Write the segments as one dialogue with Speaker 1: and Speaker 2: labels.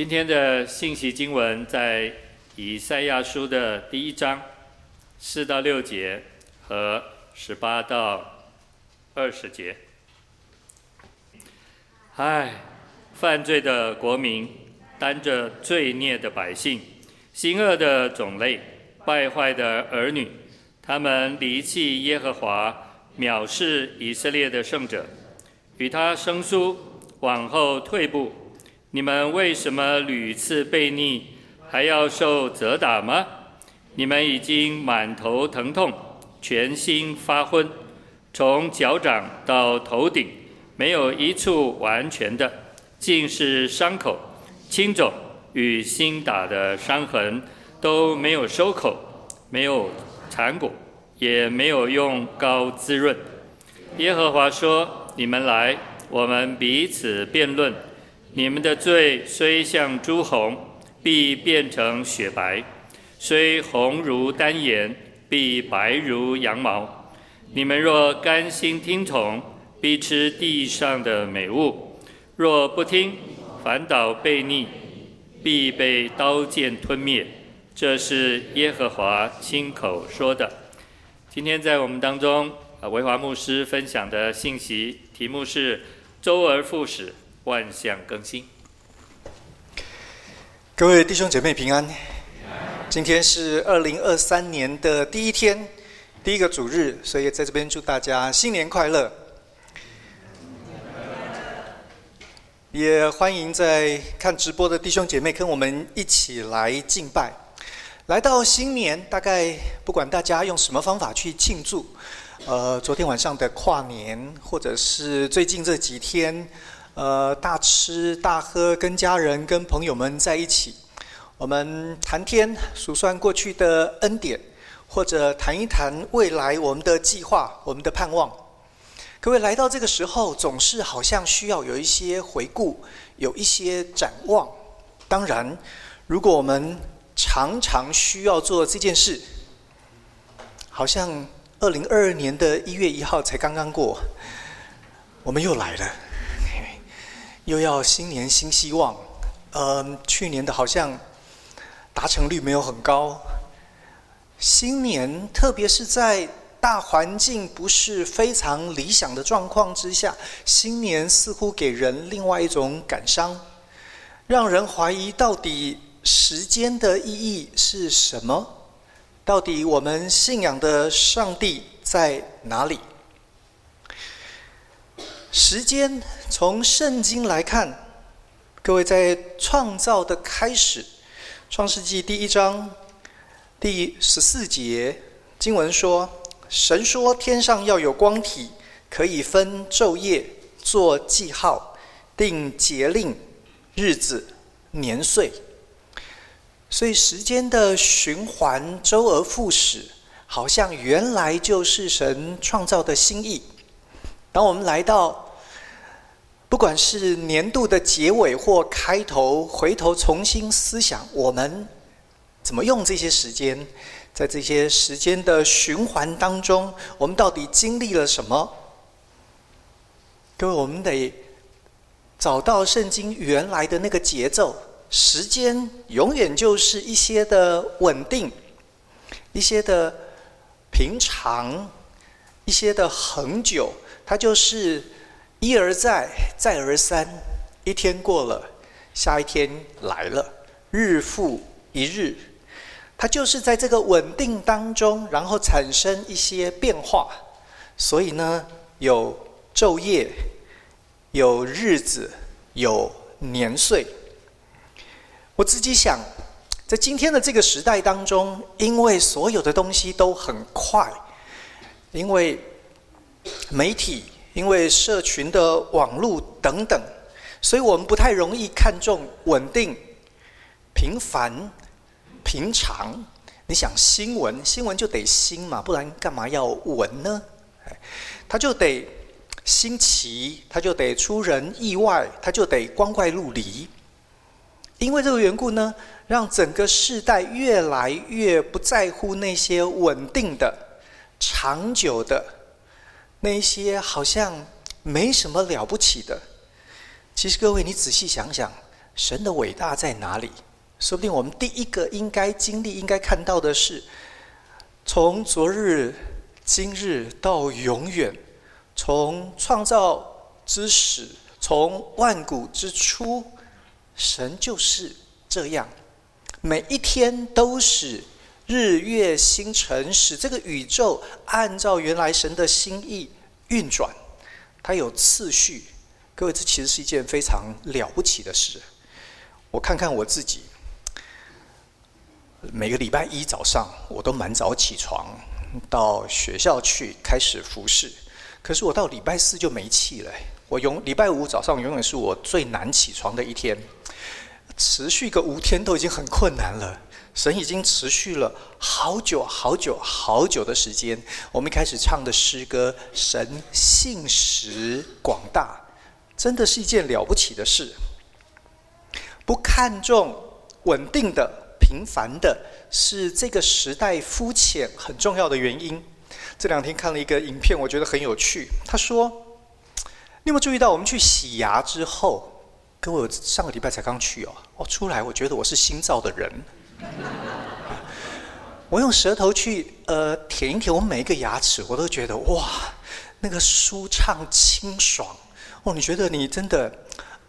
Speaker 1: 今天的信息经文在以赛亚书的第一章四到六节和十八到二十节。唉，犯罪的国民，担着罪孽的百姓，行恶的种类，败坏的儿女，他们离弃耶和华，藐视以色列的圣者，与他生疏，往后退步。你们为什么屡次被逆，还要受责打吗？你们已经满头疼痛，全心发昏，从脚掌到头顶，没有一处完全的，尽是伤口、青肿与新打的伤痕，都没有收口，没有缠裹，也没有用膏滋润。耶和华说：“你们来，我们彼此辩论。”你们的罪虽像朱红，必变成雪白；虽红如丹颜，必白如羊毛。你们若甘心听从，必吃地上的美物；若不听，反倒悖逆，必被刀剑吞灭。这是耶和华亲口说的。今天在我们当中，啊，维华牧师分享的信息题目是“周而复始”。万象更新，
Speaker 2: 各位弟兄姐妹平安。今天是二零二三年的第一天，第一个主日，所以在这边祝大家新年快乐。也欢迎在看直播的弟兄姐妹跟我们一起来敬拜。来到新年，大概不管大家用什么方法去庆祝，呃，昨天晚上的跨年，或者是最近这几天。呃，大吃大喝，跟家人、跟朋友们在一起，我们谈天数算过去的恩典，或者谈一谈未来我们的计划、我们的盼望。各位来到这个时候，总是好像需要有一些回顾，有一些展望。当然，如果我们常常需要做这件事，好像二零二二年的一月一号才刚刚过，我们又来了。又要新年新希望，嗯，去年的好像达成率没有很高。新年，特别是在大环境不是非常理想的状况之下，新年似乎给人另外一种感伤，让人怀疑到底时间的意义是什么？到底我们信仰的上帝在哪里？时间从圣经来看，各位在创造的开始，《创世纪》第一章第十四节经文说：“神说，天上要有光体，可以分昼夜，做记号，定节令、日子、年岁。”所以时间的循环，周而复始，好像原来就是神创造的心意。当我们来到，不管是年度的结尾或开头，回头重新思想，我们怎么用这些时间，在这些时间的循环当中，我们到底经历了什么？各位，我们得找到圣经原来的那个节奏。时间永远就是一些的稳定，一些的平常，一些的恒久。它就是一而再，再而三，一天过了，下一天来了，日复一日。它就是在这个稳定当中，然后产生一些变化。所以呢，有昼夜，有日子，有年岁。我自己想，在今天的这个时代当中，因为所有的东西都很快，因为。媒体因为社群的网络等等，所以我们不太容易看重稳定、平凡、平常。你想新闻，新闻就得新嘛，不然干嘛要闻呢？它就得新奇，它就得出人意外，它就得光怪陆离。因为这个缘故呢，让整个世代越来越不在乎那些稳定的、长久的。那些好像没什么了不起的，其实各位，你仔细想想，神的伟大在哪里？说不定我们第一个应该经历、应该看到的是，从昨日、今日到永远，从创造之始，从万古之初，神就是这样，每一天都是日月星辰，使这个宇宙按照原来神的心意运转，它有次序。各位，这其实是一件非常了不起的事。我看看我自己。每个礼拜一早上，我都蛮早起床，到学校去开始服侍。可是我到礼拜四就没气了。我永礼拜五早上永远是我最难起床的一天，持续个五天都已经很困难了。神已经持续了好久好久好久的时间。我们一开始唱的诗歌《神信实广大》，真的是一件了不起的事。不看重稳定的。平凡的是这个时代肤浅很重要的原因。这两天看了一个影片，我觉得很有趣。他说：“你有没有注意到，我们去洗牙之后，跟我上个礼拜才刚去哦，我出来，我觉得我是新造的人。我用舌头去呃舔一舔我每一个牙齿，我都觉得哇，那个舒畅清爽哦。你觉得你真的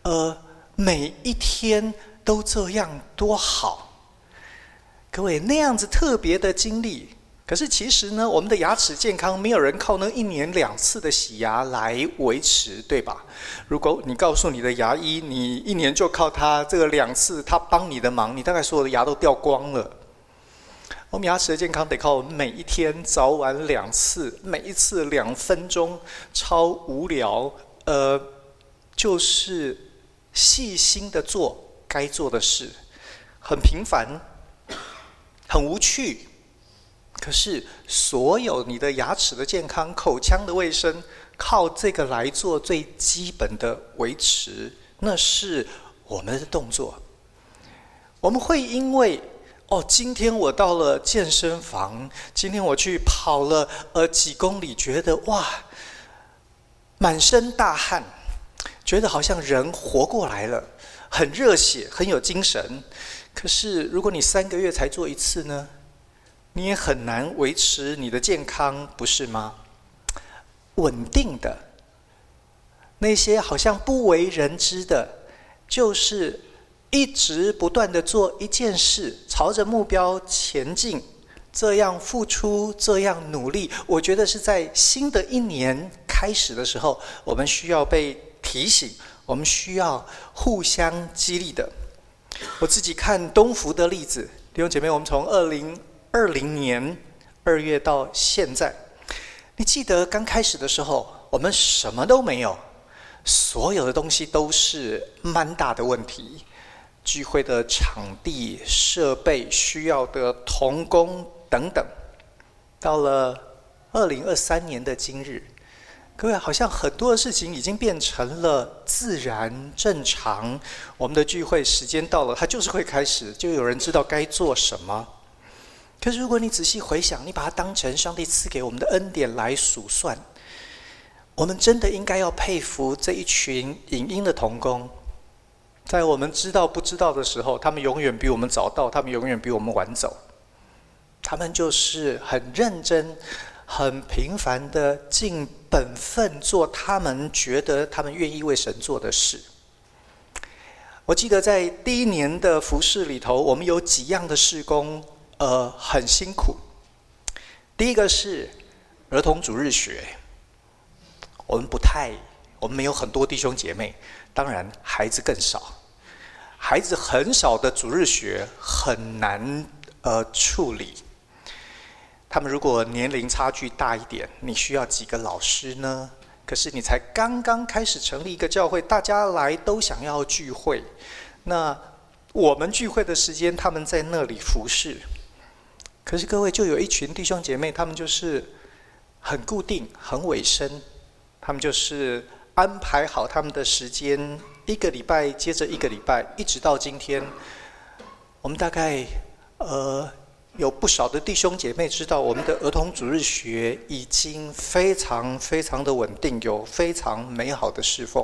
Speaker 2: 呃每一天都这样多好？”各位，那样子特别的经历，可是其实呢，我们的牙齿健康没有人靠那一年两次的洗牙来维持，对吧？如果你告诉你的牙医，你一年就靠他这个两次，他帮你的忙，你大概所有的牙都掉光了。我们牙齿的健康得靠每一天早晚两次，每一次两分钟，超无聊，呃，就是细心的做该做的事，很平凡。很无趣，可是所有你的牙齿的健康、口腔的卫生，靠这个来做最基本的维持，那是我们的动作。我们会因为哦，今天我到了健身房，今天我去跑了呃几公里，觉得哇，满身大汗，觉得好像人活过来了，很热血，很有精神。可是，如果你三个月才做一次呢，你也很难维持你的健康，不是吗？稳定的那些好像不为人知的，就是一直不断的做一件事，朝着目标前进，这样付出，这样努力。我觉得是在新的一年开始的时候，我们需要被提醒，我们需要互相激励的。我自己看东福的例子，弟兄姐妹，我们从二零二零年二月到现在，你记得刚开始的时候，我们什么都没有，所有的东西都是蛮大的问题，聚会的场地、设备、需要的童工等等。到了二零二三年的今日。各位，好像很多的事情已经变成了自然正常。我们的聚会时间到了，它就是会开始，就有人知道该做什么。可是如果你仔细回想，你把它当成上帝赐给我们的恩典来数算，我们真的应该要佩服这一群影音的童工，在我们知道不知道的时候，他们永远比我们早到，他们永远比我们晚走。他们就是很认真。很平凡的尽本分做他们觉得他们愿意为神做的事。我记得在第一年的服饰里头，我们有几样的事工，呃，很辛苦。第一个是儿童主日学，我们不太，我们没有很多弟兄姐妹，当然孩子更少，孩子很少的主日学很难呃处理。他们如果年龄差距大一点，你需要几个老师呢？可是你才刚刚开始成立一个教会，大家来都想要聚会，那我们聚会的时间，他们在那里服侍。可是各位，就有一群弟兄姐妹，他们就是很固定、很委身，他们就是安排好他们的时间，一个礼拜接着一个礼拜，一直到今天，我们大概呃。有不少的弟兄姐妹知道，我们的儿童主日学已经非常非常的稳定，有非常美好的侍奉。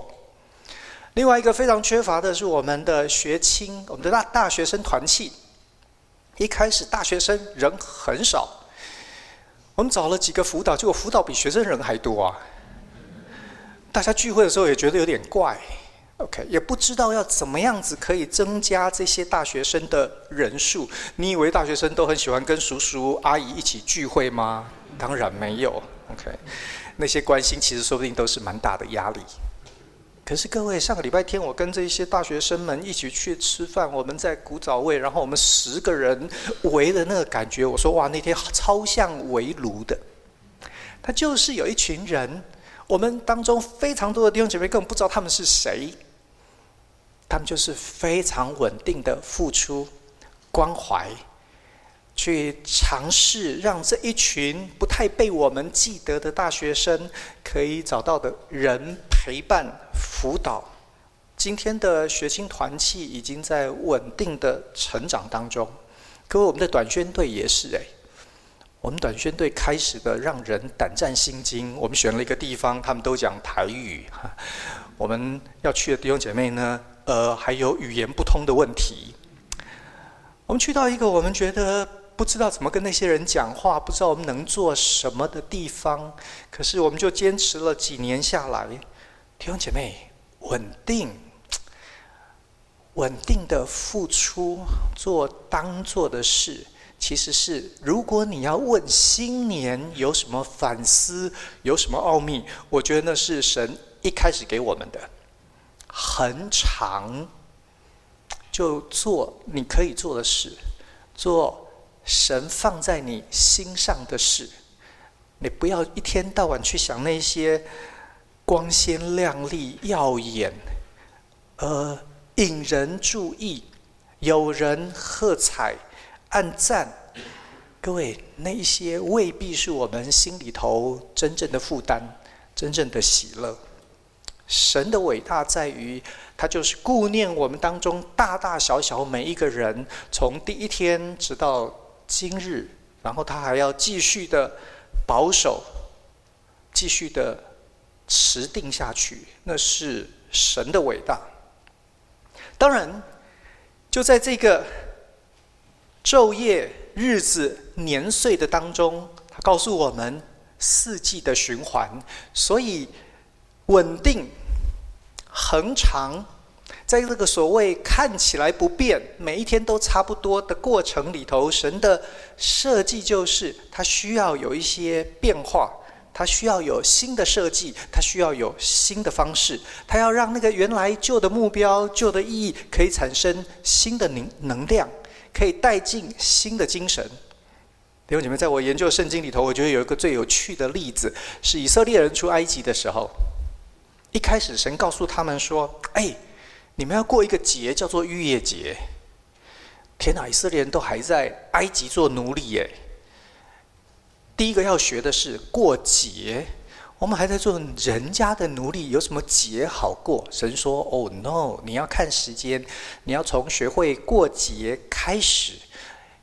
Speaker 2: 另外一个非常缺乏的是我们的学青，我们的大大学生团契。一开始大学生人很少，我们找了几个辅导，结果辅导比学生人还多啊。大家聚会的时候也觉得有点怪，OK，也不知道要怎么样子可以增加这些大学生的人数。你以为大学生都很喜欢跟叔叔阿姨一起聚会吗？当然没有，OK，那些关心其实说不定都是蛮大的压力。可是各位，上个礼拜天我跟这些大学生们一起去吃饭，我们在古早味，然后我们十个人围的那个感觉，我说哇，那天超像围炉的。他就是有一群人。我们当中非常多的弟兄姐妹根本不知道他们是谁，他们就是非常稳定的付出关怀，去尝试让这一群不太被我们记得的大学生可以找到的人陪伴辅导。今天的学青团契已经在稳定的成长当中，各位，我们的短宣队也是哎。我们短宣队开始的让人胆战心惊。我们选了一个地方，他们都讲台语。我们要去的弟兄姐妹呢，呃，还有语言不通的问题。我们去到一个我们觉得不知道怎么跟那些人讲话，不知道我们能做什么的地方。可是我们就坚持了几年下来，弟兄姐妹稳定、稳定的付出，做当做的事。其实是，如果你要问新年有什么反思，有什么奥秘，我觉得那是神一开始给我们的，恒常，就做你可以做的事，做神放在你心上的事，你不要一天到晚去想那些光鲜亮丽、耀眼，呃，引人注意，有人喝彩。按赞，各位，那一些未必是我们心里头真正的负担，真正的喜乐。神的伟大在于，他就是顾念我们当中大大小小每一个人，从第一天直到今日，然后他还要继续的保守，继续的持定下去，那是神的伟大。当然，就在这个。昼夜、日子、年岁的当中，他告诉我们四季的循环，所以稳定、恒常，在这个所谓看起来不变、每一天都差不多的过程里头，神的设计就是他需要有一些变化，他需要有新的设计，他需要有新的方式，他要让那个原来旧的目标、旧的意义可以产生新的能能量。可以带进新的精神。弟兄姐妹，在我研究圣经里头，我觉得有一个最有趣的例子，是以色列人出埃及的时候，一开始神告诉他们说：“哎，你们要过一个节，叫做逾越节。”天哪，以色列人都还在埃及做奴隶耶。第一个要学的是过节。我们还在做人家的奴隶，有什么节好过？神说：“哦，no！你要看时间，你要从学会过节开始。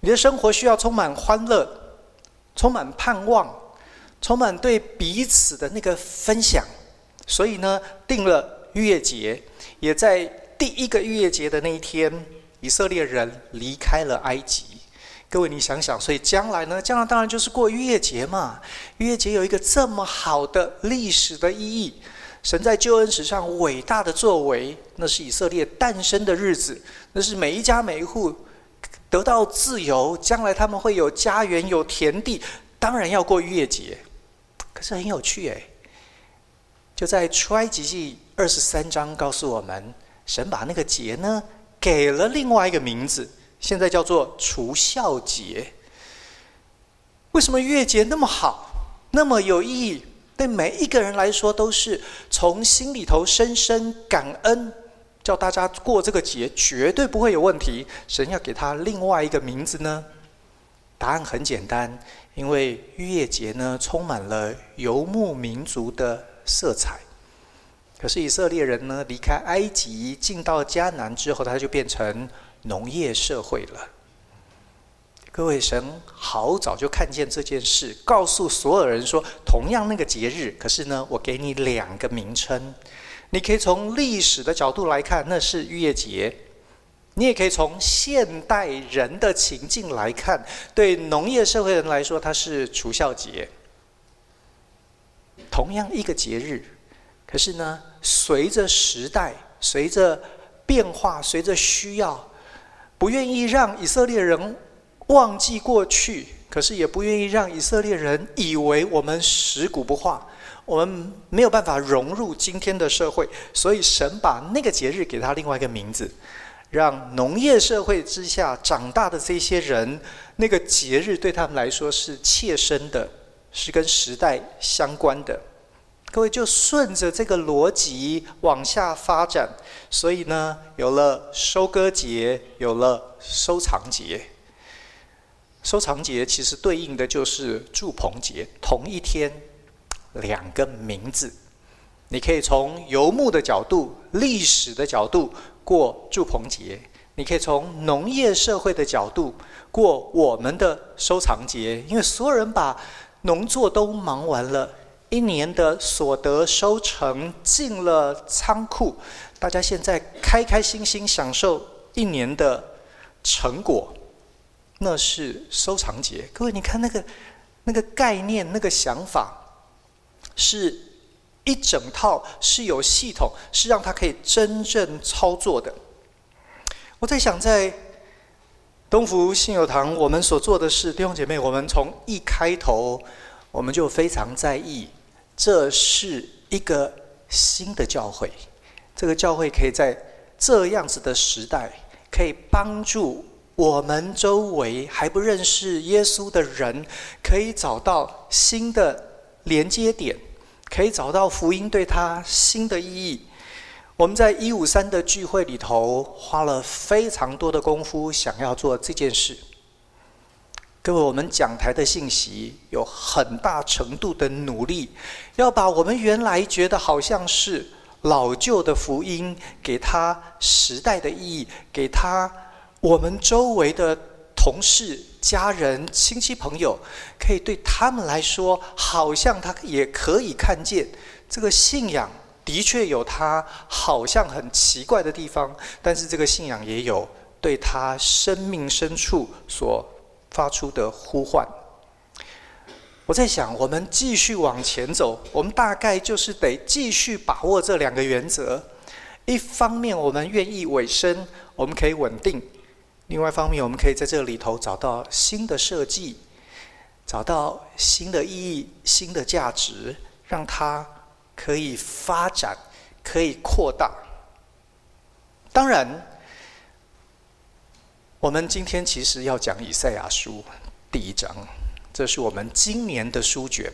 Speaker 2: 你的生活需要充满欢乐，充满盼望，充满对彼此的那个分享。所以呢，定了逾越节，也在第一个逾越节的那一天，以色列人离开了埃及。”各位，你想想，所以将来呢？将来当然就是过逾越节嘛。逾越节有一个这么好的历史的意义，神在救恩史上伟大的作为，那是以色列诞生的日子，那是每一家每一户得到自由，将来他们会有家园、有田地，当然要过逾越节。可是很有趣诶，就在出埃及记二十三章告诉我们，神把那个节呢给了另外一个名字。现在叫做除孝节。为什么月节那么好，那么有意义？对每一个人来说，都是从心里头深深感恩，叫大家过这个节绝对不会有问题。神要给他另外一个名字呢？答案很简单，因为月节呢充满了游牧民族的色彩。可是以色列人呢离开埃及进到迦南之后，他就变成。农业社会了，各位，神好早就看见这件事，告诉所有人说，同样那个节日，可是呢，我给你两个名称，你可以从历史的角度来看，那是逾越节；你也可以从现代人的情境来看，对农业社会人来说，它是除孝节。同样一个节日，可是呢，随着时代，随着变化，随着需要，不愿意让以色列人忘记过去，可是也不愿意让以色列人以为我们食古不化，我们没有办法融入今天的社会，所以神把那个节日给他另外一个名字，让农业社会之下长大的这些人，那个节日对他们来说是切身的，是跟时代相关的。各位就顺着这个逻辑往下发展，所以呢，有了收割节，有了收藏节。收藏节其实对应的就是祝棚节，同一天，两个名字。你可以从游牧的角度、历史的角度过祝棚节，你可以从农业社会的角度过我们的收藏节，因为所有人把农作都忙完了。一年的所得收成进了仓库，大家现在开开心心享受一年的成果，那是收藏节。各位，你看那个那个概念、那个想法，是一整套，是有系统，是让它可以真正操作的。我在想，在东福信友堂，我们所做的是弟兄姐妹，我们从一开头我们就非常在意。这是一个新的教会，这个教会可以在这样子的时代，可以帮助我们周围还不认识耶稣的人，可以找到新的连接点，可以找到福音对他新的意义。我们在一五三的聚会里头花了非常多的功夫，想要做这件事。各位，我们讲台的信息有很大程度的努力，要把我们原来觉得好像是老旧的福音，给他时代的意义，给他我们周围的同事、家人、亲戚朋友，可以对他们来说，好像他也可以看见这个信仰的确有他好像很奇怪的地方，但是这个信仰也有对他生命深处所。发出的呼唤，我在想，我们继续往前走，我们大概就是得继续把握这两个原则。一方面，我们愿意委身，我们可以稳定；另外一方面，我们可以在这里头找到新的设计，找到新的意义、新的价值，让它可以发展，可以扩大。当然。我们今天其实要讲以赛亚书第一章，这是我们今年的书卷。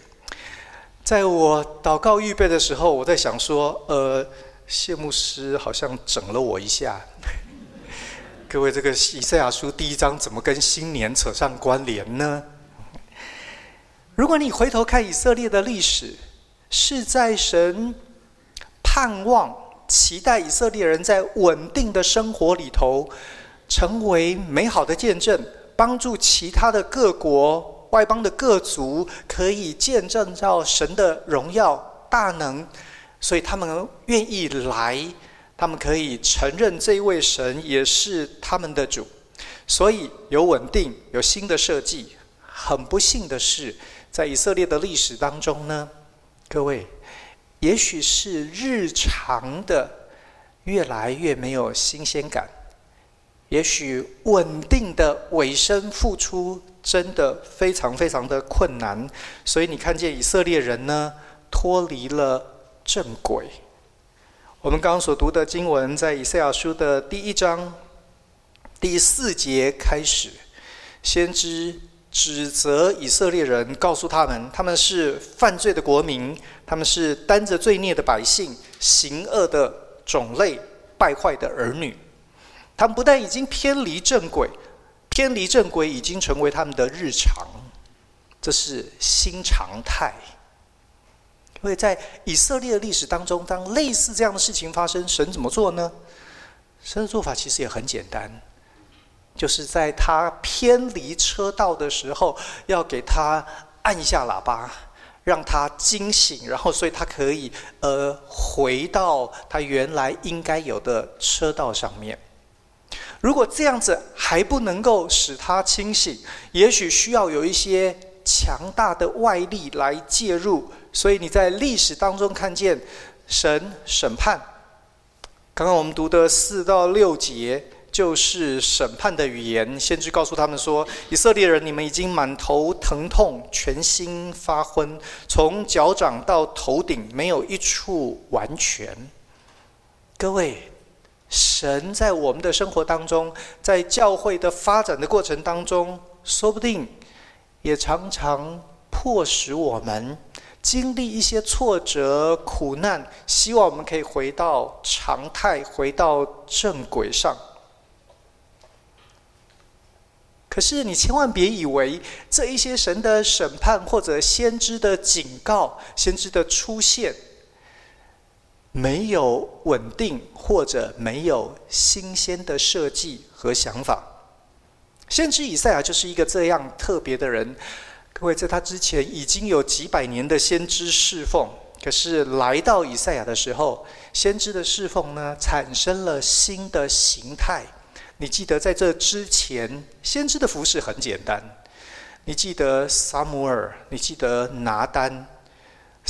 Speaker 2: 在我祷告预备的时候，我在想说，呃，谢牧师好像整了我一下。各位，这个以赛亚书第一章怎么跟新年扯上关联呢？如果你回头看以色列的历史，是在神盼望、期待以色列人在稳定的生活里头。成为美好的见证，帮助其他的各国、外邦的各族可以见证到神的荣耀大能，所以他们愿意来，他们可以承认这一位神也是他们的主，所以有稳定，有新的设计。很不幸的是，在以色列的历史当中呢，各位，也许是日常的越来越没有新鲜感。也许稳定的委身付出真的非常非常的困难，所以你看见以色列人呢，脱离了正轨。我们刚刚所读的经文，在以赛亚书的第一章第四节开始，先知指责以色列人，告诉他们他们是犯罪的国民，他们是担着罪孽的百姓，行恶的种类，败坏的儿女。他们不但已经偏离正轨，偏离正轨已经成为他们的日常，这是新常态。因为在以色列的历史当中，当类似这样的事情发生，神怎么做呢？神的做法其实也很简单，就是在他偏离车道的时候，要给他按一下喇叭，让他惊醒，然后所以他可以呃回到他原来应该有的车道上面。如果这样子还不能够使他清醒，也许需要有一些强大的外力来介入。所以你在历史当中看见神审判。刚刚我们读的四到六节。就是审判的语言，先知告诉他们说：“以色列人，你们已经满头疼痛，全心发昏，从脚掌到头顶没有一处完全。”各位，神在我们的生活当中，在教会的发展的过程当中，说不定也常常迫使我们经历一些挫折、苦难，希望我们可以回到常态，回到正轨上。可是你千万别以为这一些神的审判或者先知的警告、先知的出现，没有稳定或者没有新鲜的设计和想法。先知以赛亚就是一个这样特别的人。各位，在他之前已经有几百年的先知侍奉，可是来到以赛亚的时候，先知的侍奉呢，产生了新的形态。你记得在这之前，先知的服饰很简单。你记得撒母耳，你记得拿单。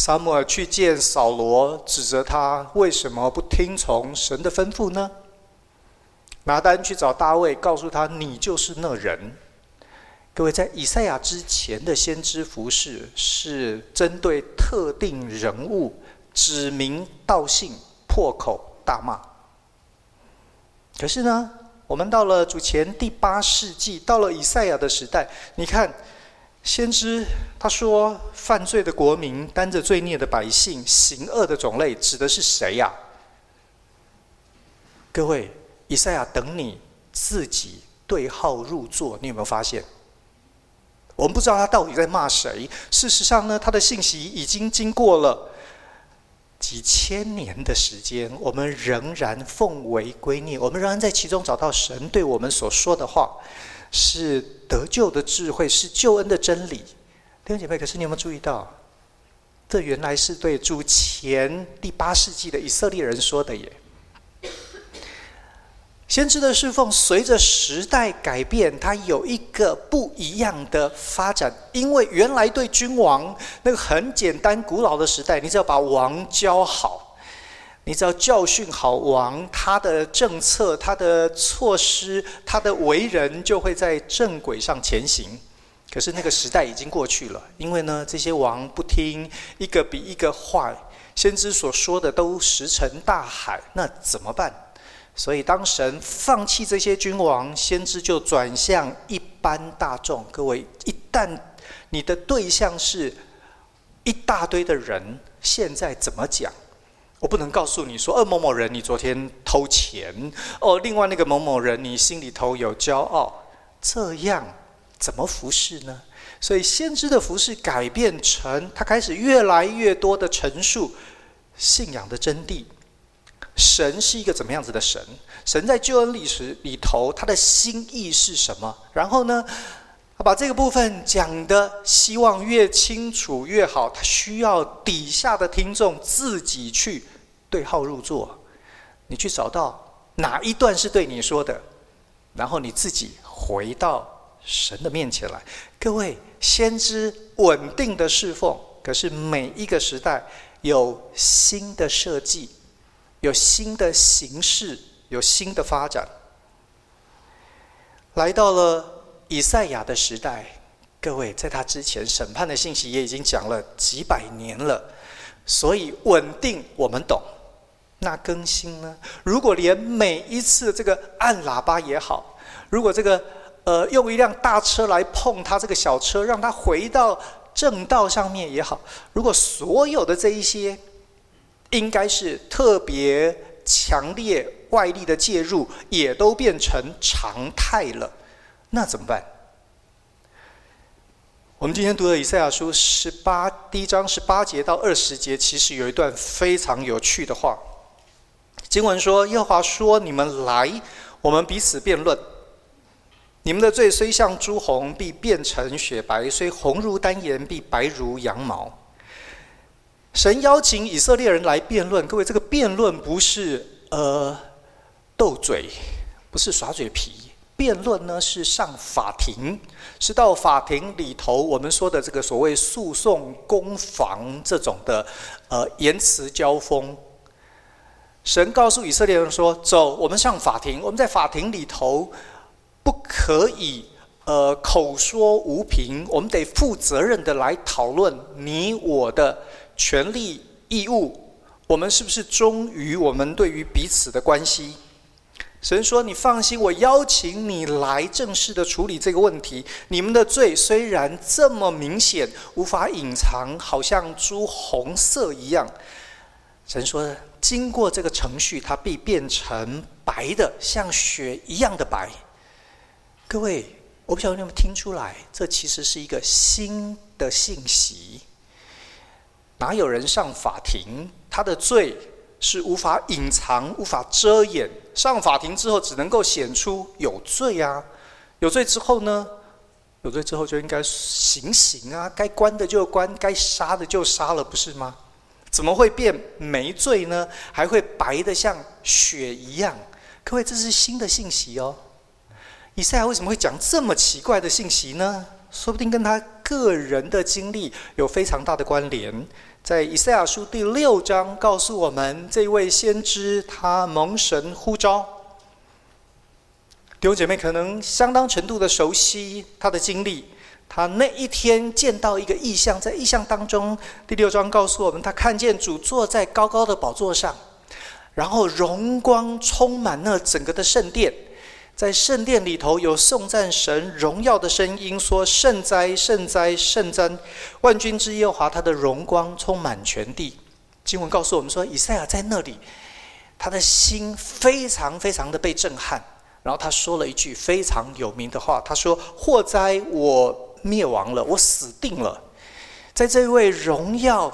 Speaker 2: 撒母耳去见扫罗，指责他为什么不听从神的吩咐呢？拿单去找大卫，告诉他你就是那人。各位，在以赛亚之前的先知服饰是针对特定人物，指名道姓，破口大骂。可是呢？我们到了主前第八世纪，到了以赛亚的时代，你看，先知他说犯罪的国民，担着罪孽的百姓，行恶的种类，指的是谁呀？各位，以赛亚等你自己对号入座，你有没有发现？我们不知道他到底在骂谁。事实上呢，他的信息已经经过了。几千年的时间，我们仍然奉为圭臬，我们仍然在其中找到神对我们所说的话，是得救的智慧，是救恩的真理。弟兄姐妹，可是你有没有注意到，这原来是对主前第八世纪的以色列人说的耶？先知的侍奉随着时代改变，它有一个不一样的发展。因为原来对君王那个很简单、古老的时代，你只要把王教好，你只要教训好王，他的政策、他的措施、他的为人就会在正轨上前行。可是那个时代已经过去了，因为呢，这些王不听，一个比一个坏，先知所说的都石沉大海，那怎么办？所以，当神放弃这些君王，先知就转向一般大众。各位，一旦你的对象是一大堆的人，现在怎么讲？我不能告诉你说，呃，某某人，你昨天偷钱哦，另外那个某某人，你心里头有骄傲，这样怎么服侍呢？所以，先知的服侍改变成他开始越来越多的陈述信仰的真谛。神是一个怎么样子的神？神在救恩历史里头，他的心意是什么？然后呢，他把这个部分讲的希望越清楚越好。他需要底下的听众自己去对号入座，你去找到哪一段是对你说的，然后你自己回到神的面前来。各位，先知稳定的侍奉，可是每一个时代有新的设计。有新的形式，有新的发展。来到了以赛亚的时代，各位在他之前审判的信息也已经讲了几百年了，所以稳定我们懂。那更新呢？如果连每一次这个按喇叭也好，如果这个呃用一辆大车来碰他这个小车，让他回到正道上面也好，如果所有的这一些。应该是特别强烈外力的介入，也都变成常态了，那怎么办？我们今天读的以赛亚书十八第一章十八节到二十节，其实有一段非常有趣的话。经文说：“耶和华说，你们来，我们彼此辩论。你们的罪虽像朱红，必变成雪白；虽红如丹颜，必白如羊毛。”神邀请以色列人来辩论，各位，这个辩论不是呃斗嘴，不是耍嘴皮，辩论呢是上法庭，是到法庭里头，我们说的这个所谓诉讼攻防这种的呃言辞交锋。神告诉以色列人说：“走，我们上法庭，我们在法庭里头不可以呃口说无凭，我们得负责任的来讨论你我的。”权利义务，我们是不是忠于我们对于彼此的关系？神说：“你放心，我邀请你来正式的处理这个问题。你们的罪虽然这么明显，无法隐藏，好像朱红色一样。”神说：“经过这个程序，它必变成白的，像雪一样的白。”各位，我不晓得你们听出来，这其实是一个新的信息。哪有人上法庭？他的罪是无法隐藏、无法遮掩。上法庭之后，只能够显出有罪啊！有罪之后呢？有罪之后就应该行刑啊！该关的就关，该杀的就杀了，不是吗？怎么会变没罪呢？还会白得像雪一样？各位，这是新的信息哦。以赛亚为什么会讲这么奇怪的信息呢？说不定跟他个人的经历有非常大的关联。在以赛亚书第六章告诉我们，这位先知他蒙神呼召。弟兄姐妹可能相当程度的熟悉他的经历。他那一天见到一个异象，在异象当中，第六章告诉我们，他看见主坐在高高的宝座上，然后荣光充满了整个的圣殿。在圣殿里头有颂赞神荣耀的声音，说：“圣哉，圣哉，圣哉！万军之耶和华，他的荣光充满全地。”经文告诉我们说，以赛亚在那里，他的心非常非常的被震撼。然后他说了一句非常有名的话，他说：“祸哉，我灭亡了，我死定了。”在这位荣耀、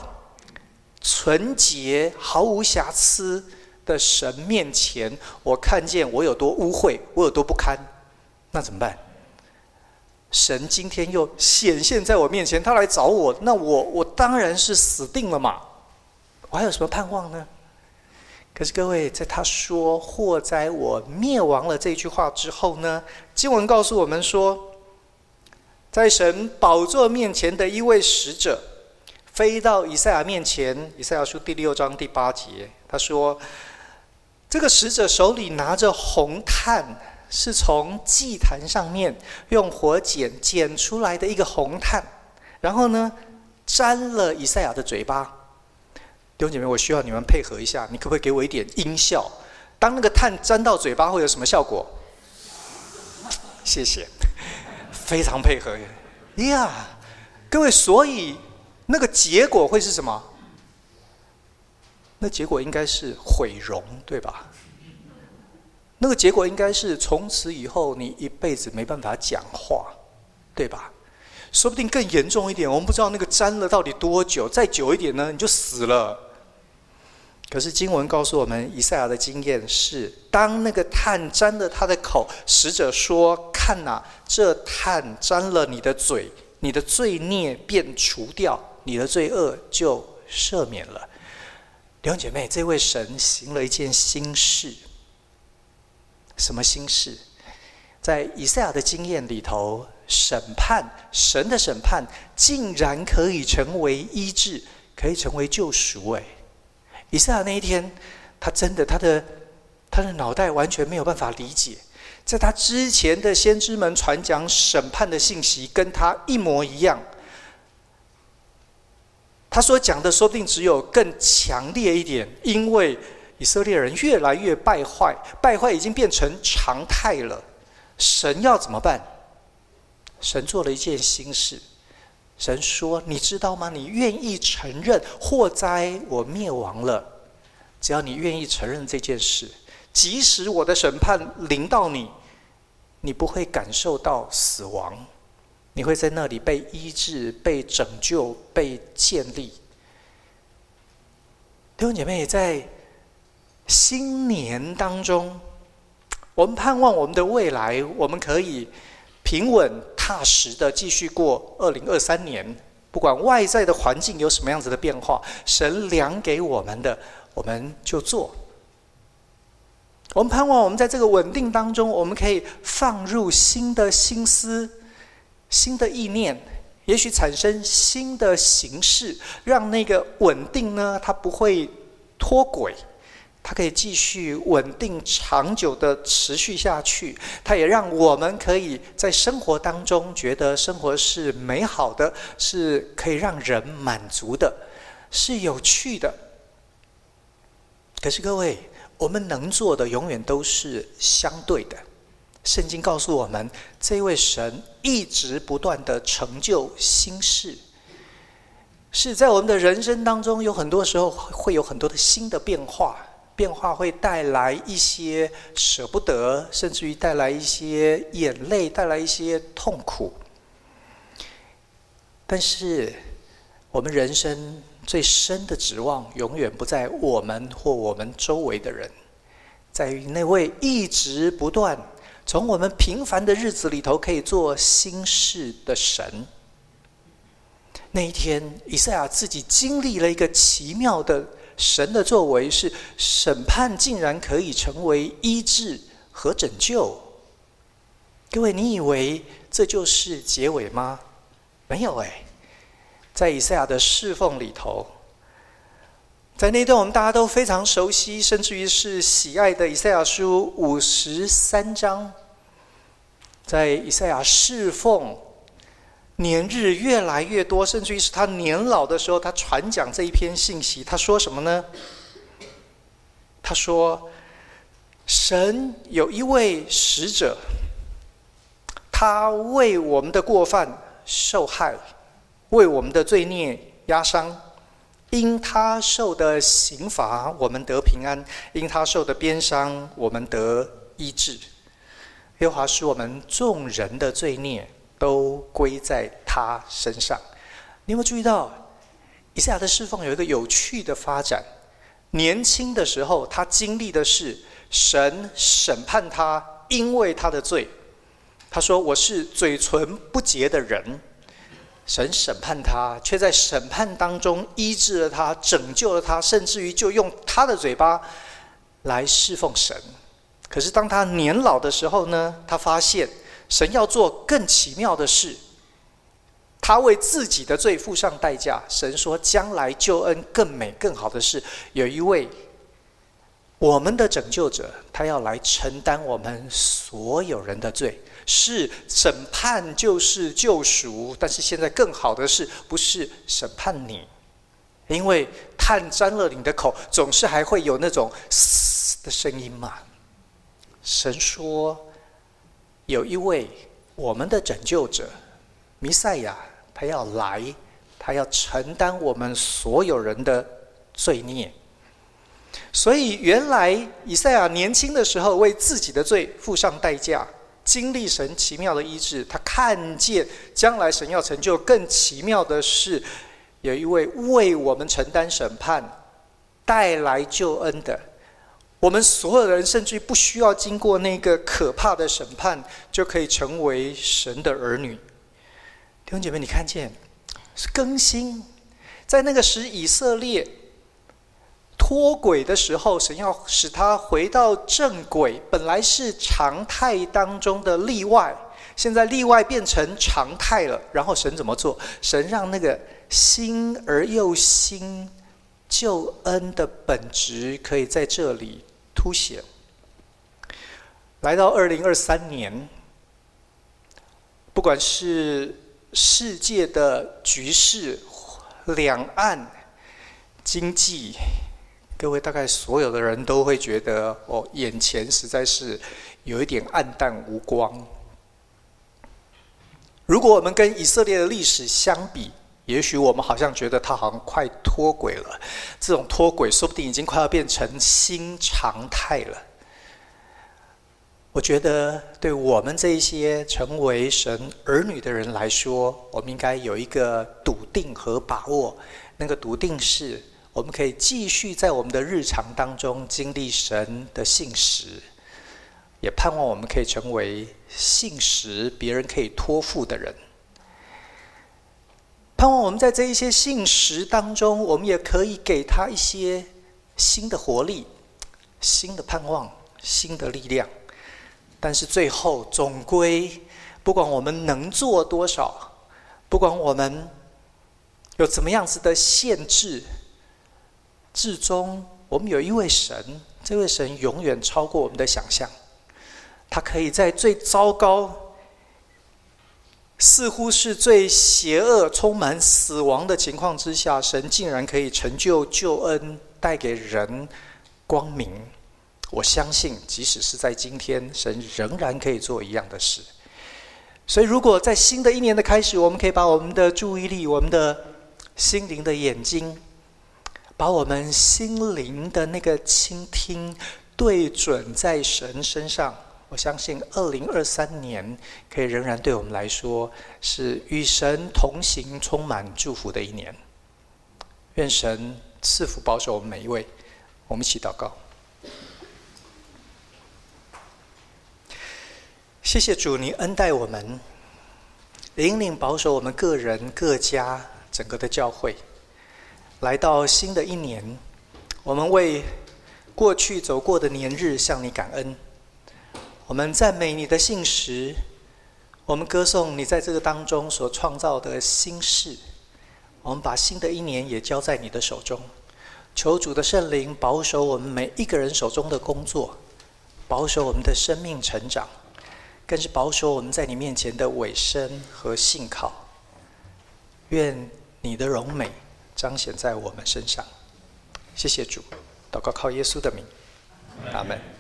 Speaker 2: 纯洁、毫无瑕疵。的神面前，我看见我有多污秽，我有多不堪，那怎么办？神今天又显现在我面前，他来找我，那我我当然是死定了嘛！我还有什么盼望呢？可是各位，在他说“祸灾，我灭亡了”这句话之后呢，经文告诉我们说，在神宝座面前的一位使者飞到以赛亚面前，以赛亚书第六章第八节，他说。这个使者手里拿着红炭，是从祭坛上面用火剪剪出来的一个红炭，然后呢，沾了以赛亚的嘴巴。弟兄姐妹，我需要你们配合一下，你可不可以给我一点音效？当那个炭沾到嘴巴会有什么效果？谢谢，非常配合耶。呀，各位，所以那个结果会是什么？那结果应该是毁容，对吧？那个结果应该是从此以后你一辈子没办法讲话，对吧？说不定更严重一点，我们不知道那个沾了到底多久，再久一点呢，你就死了。可是经文告诉我们，以赛亚的经验是，当那个炭沾了他的口，使者说：“看呐，这炭沾了你的嘴，你的罪孽便除掉，你的罪恶就赦免了。”弟兄姐妹，这位神行了一件新事。什么新事？在以赛亚的经验里头，审判，神的审判，竟然可以成为医治，可以成为救赎。哎，以赛亚那一天，他真的，他的他的脑袋完全没有办法理解，在他之前的先知们传讲审判的信息，跟他一模一样。他所讲的说不定只有更强烈一点，因为以色列人越来越败坏，败坏已经变成常态了。神要怎么办？神做了一件新事。神说：“你知道吗？你愿意承认祸灾，我灭亡了。只要你愿意承认这件事，即使我的审判临到你，你不会感受到死亡。”你会在那里被医治、被拯救、被建立。弟兄姐妹，在新年当中，我们盼望我们的未来，我们可以平稳踏实的继续过二零二三年。不管外在的环境有什么样子的变化，神量给我们的，我们就做。我们盼望我们在这个稳定当中，我们可以放入新的心思、新的意念，也许产生新的形式，让那个稳定呢，它不会脱轨。它可以继续稳定、长久的持续下去。它也让我们可以在生活当中觉得生活是美好的，是可以让人满足的，是有趣的。可是各位，我们能做的永远都是相对的。圣经告诉我们，这位神一直不断的成就新事，是在我们的人生当中，有很多时候会有很多的新的变化。变化会带来一些舍不得，甚至于带来一些眼泪，带来一些痛苦。但是，我们人生最深的指望，永远不在我们或我们周围的人，在于那位一直不断从我们平凡的日子里头可以做心事的神。那一天，以赛亚自己经历了一个奇妙的。神的作为是审判，竟然可以成为医治和拯救。各位，你以为这就是结尾吗？没有哎，在以赛亚的侍奉里头，在那段我们大家都非常熟悉，甚至于是喜爱的以赛亚书五十三章，在以赛亚侍奉。年日越来越多，甚至于是他年老的时候，他传讲这一篇信息。他说什么呢？他说：“神有一位使者，他为我们的过犯受害，为我们的罪孽压伤。因他受的刑罚，我们得平安；因他受的鞭伤，我们得医治。耶和华使我们众人的罪孽。”都归在他身上。你有没有注意到，以赛亚的侍奉有一个有趣的发展？年轻的时候，他经历的是神审判他，因为他的罪。他说：“我是嘴唇不洁的人。”神审判他，却在审判当中医治了他，拯救了他，甚至于就用他的嘴巴来侍奉神。可是当他年老的时候呢？他发现。神要做更奇妙的事，他为自己的罪付上代价。神说，将来救恩更美、更好的事，有一位我们的拯救者，他要来承担我们所有人的罪。是审判就是救赎，但是现在更好的是，不是审判你，因为炭沾了你的口，总是还会有那种嘶的声音嘛。神说。有一位我们的拯救者，弥赛亚，他要来，他要承担我们所有人的罪孽。所以，原来以赛亚年轻的时候为自己的罪付上代价，经历神奇妙的医治。他看见将来神要成就更奇妙的事，有一位为我们承担审判、带来救恩的。我们所有的人甚至不需要经过那个可怕的审判，就可以成为神的儿女。弟兄姐妹，你看见是更新，在那个时以色列脱轨的时候，神要使他回到正轨。本来是常态当中的例外，现在例外变成常态了。然后神怎么做？神让那个新而又新救恩的本质可以在这里。凸显。来到二零二三年，不管是世界的局势、两岸经济，各位大概所有的人都会觉得，哦，眼前实在是有一点暗淡无光。如果我们跟以色列的历史相比，也许我们好像觉得他好像快脱轨了，这种脱轨说不定已经快要变成新常态了。我觉得对我们这一些成为神儿女的人来说，我们应该有一个笃定和把握。那个笃定是，我们可以继续在我们的日常当中经历神的信实，也盼望我们可以成为信实别人可以托付的人。盼望我们在这一些信实当中，我们也可以给他一些新的活力、新的盼望、新的力量。但是最后，总归，不管我们能做多少，不管我们有怎么样子的限制，至终我们有一位神，这位神永远超过我们的想象。他可以在最糟糕，似乎是最邪恶、充满死亡的情况之下，神竟然可以成就救恩，带给人光明。我相信，即使是在今天，神仍然可以做一样的事。所以，如果在新的一年的开始，我们可以把我们的注意力、我们的心灵的眼睛，把我们心灵的那个倾听对准在神身上。我相信，二零二三年可以仍然对我们来说是与神同行、充满祝福的一年。愿神赐福保守我们每一位。我们一起祷告。谢谢主，你恩待我们，引领保守我们个人、各家、整个的教会。来到新的一年，我们为过去走过的年日向你感恩。我们赞美你的信实，我们歌颂你在这个当中所创造的新事。我们把新的一年也交在你的手中，求主的圣灵保守我们每一个人手中的工作，保守我们的生命成长，更是保守我们在你面前的委身和信靠。愿你的荣美彰显在我们身上。谢谢主，祷告靠耶稣的名，阿门。